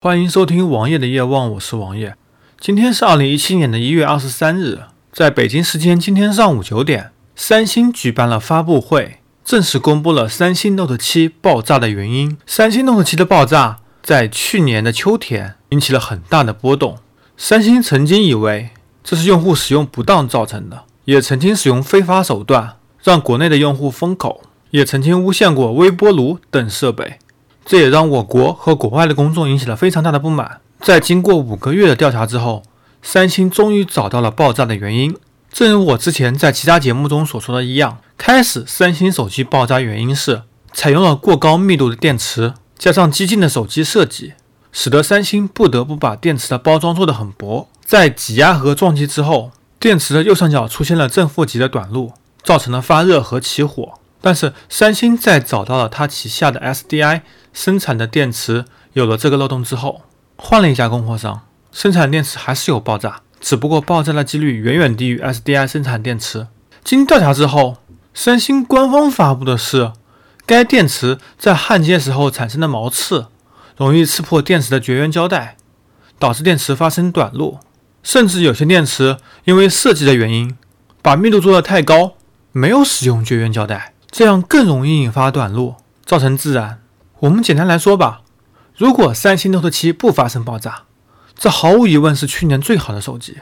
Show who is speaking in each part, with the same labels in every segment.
Speaker 1: 欢迎收听王爷的夜望，我是王爷。今天是二零一七年的一月二十三日，在北京时间今天上午九点，三星举办了发布会，正式公布了三星 Note 七爆炸的原因。三星 Note 七的爆炸在去年的秋天引起了很大的波动。三星曾经以为这是用户使用不当造成的，也曾经使用非法手段让国内的用户封口，也曾经诬陷过微波炉等设备。这也让我国和国外的公众引起了非常大的不满。在经过五个月的调查之后，三星终于找到了爆炸的原因。正如我之前在其他节目中所说的一样，开始三星手机爆炸原因是采用了过高密度的电池，加上激进的手机设计，使得三星不得不把电池的包装做得很薄。在挤压和撞击之后，电池的右上角出现了正负极的短路，造成了发热和起火。但是三星在找到了它旗下的 SDI 生产的电池有了这个漏洞之后，换了一家供货商生产电池还是有爆炸，只不过爆炸的几率远远低于 SDI 生产电池。经调查之后，三星官方发布的是，该电池在焊接时候产生的毛刺，容易刺破电池的绝缘胶带，导致电池发生短路，甚至有些电池因为设计的原因，把密度做得太高，没有使用绝缘胶带。这样更容易引发短路，造成自燃。我们简单来说吧，如果三星 Note 7不发生爆炸，这毫无疑问是去年最好的手机。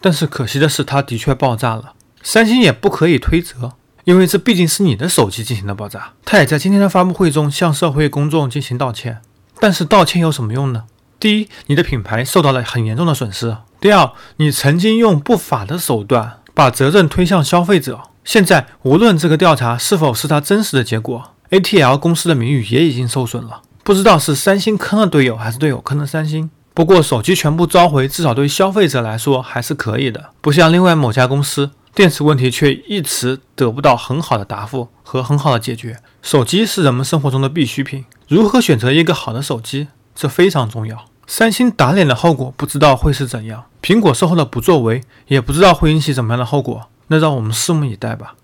Speaker 1: 但是可惜的是，它的确爆炸了。三星也不可以推责，因为这毕竟是你的手机进行的爆炸。他也在今天的发布会中向社会公众进行道歉。但是道歉有什么用呢？第一，你的品牌受到了很严重的损失；第二，你曾经用不法的手段把责任推向消费者。现在，无论这个调查是否是他真实的结果，ATL 公司的名誉也已经受损了。不知道是三星坑了队友，还是队友坑了三星。不过，手机全部召回，至少对消费者来说还是可以的。不像另外某家公司，电池问题却一直得不到很好的答复和很好的解决。手机是人们生活中的必需品，如何选择一个好的手机，这非常重要。三星打脸的后果不知道会是怎样，苹果售后的不作为也不知道会引起怎么样的后果。那让我们拭目以待吧。